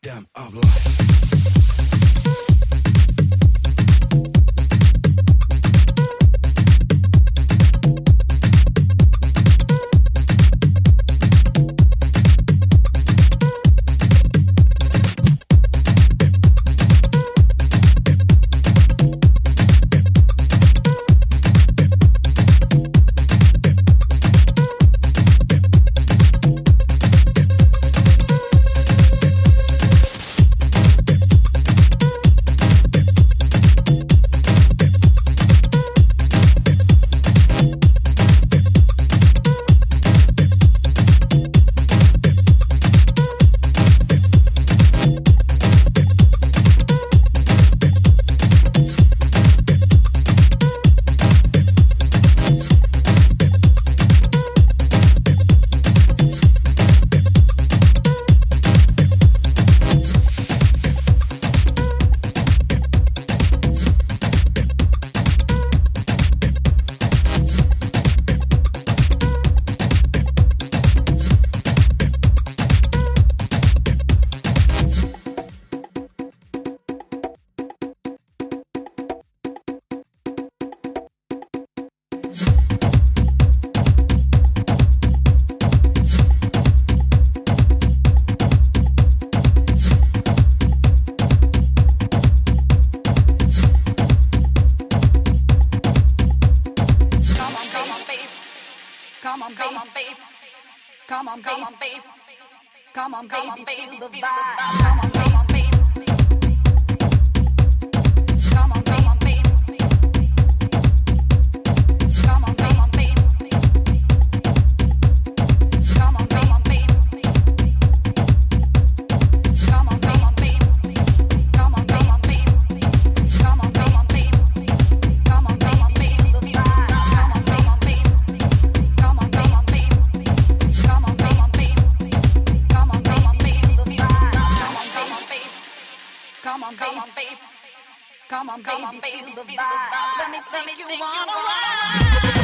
freedom of life. Come on, baby, Come on, baby feel, feel the vibe. Let me take, Let me you, take on you on a ride. ride.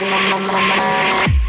crazy.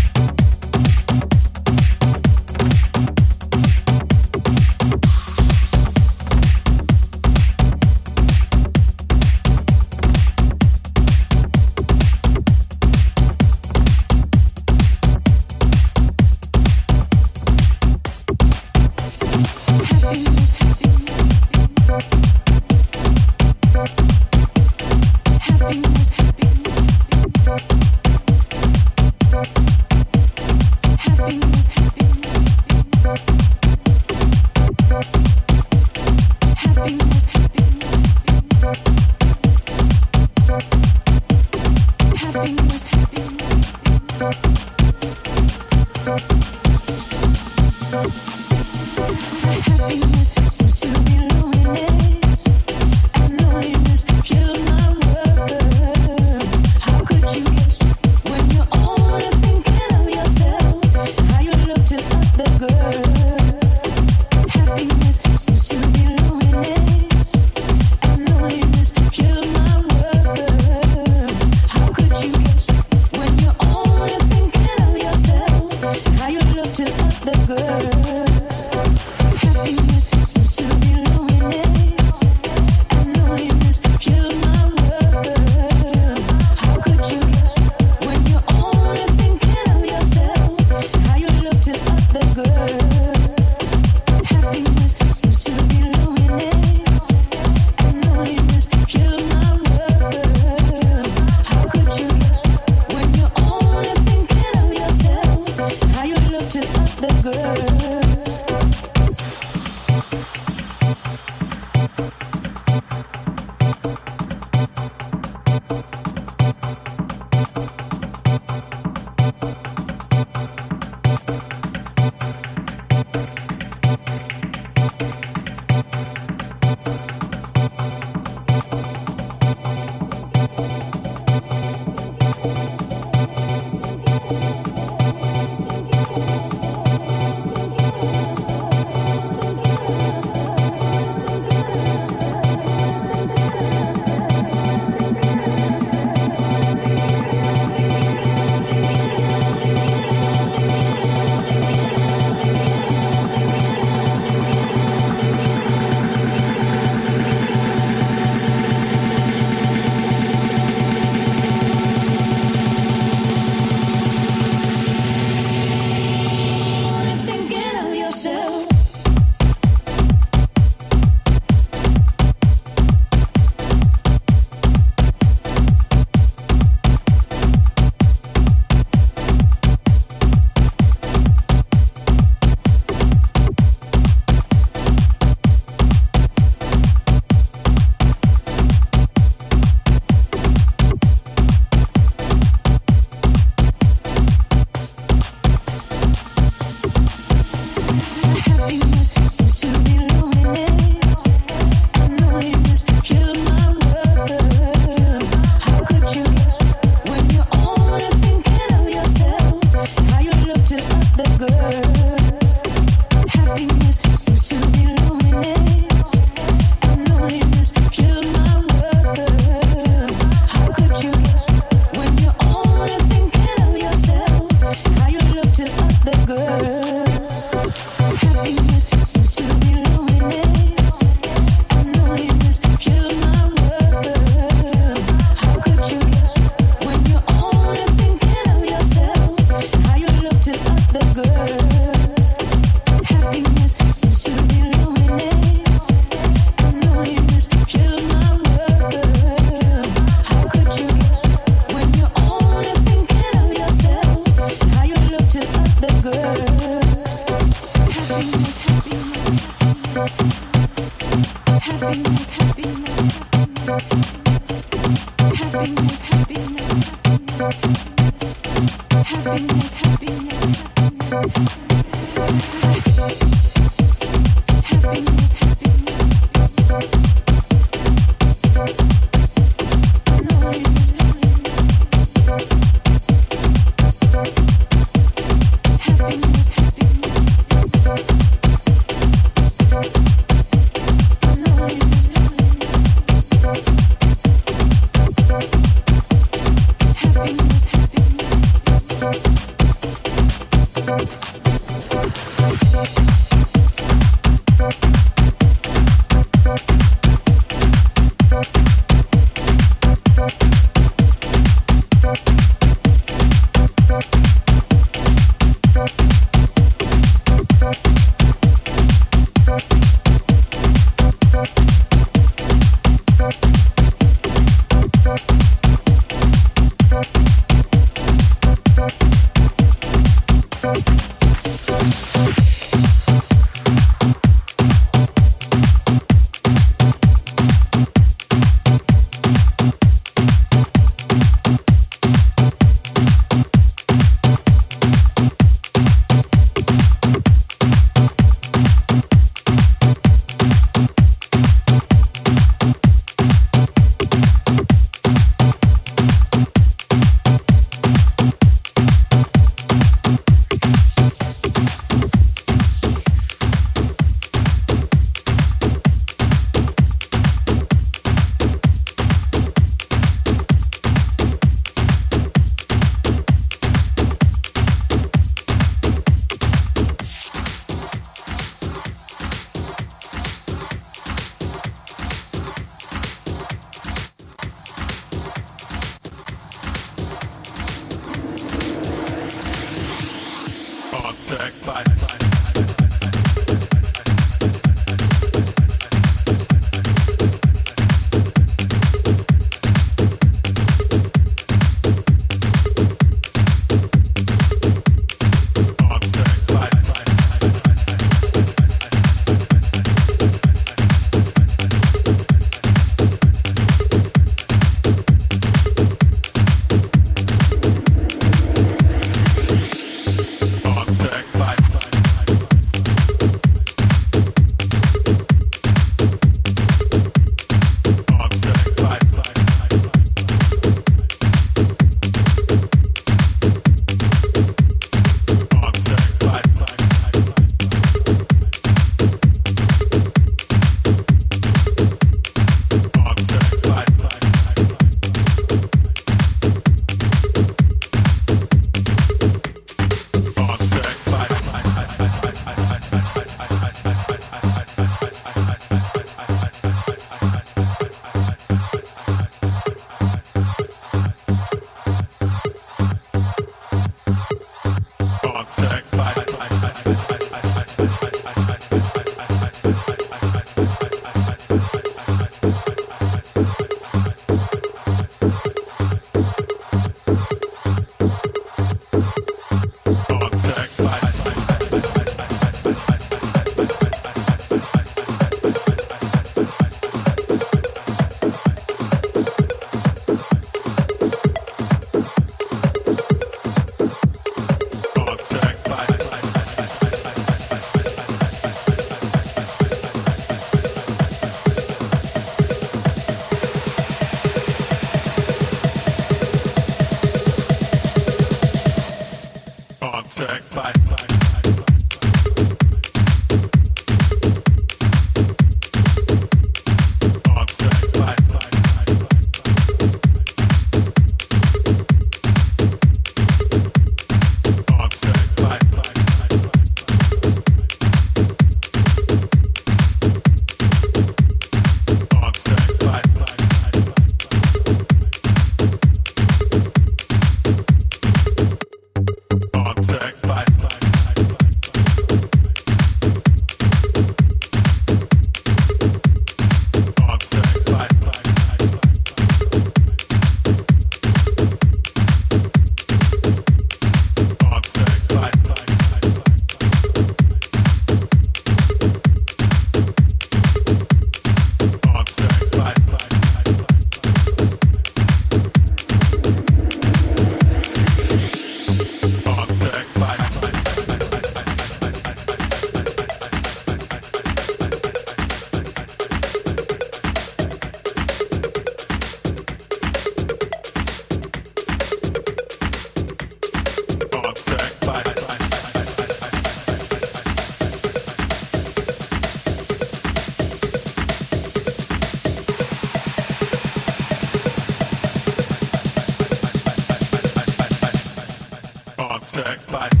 sex life.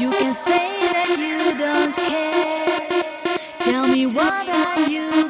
You can say that you don't care. Tell me what are you?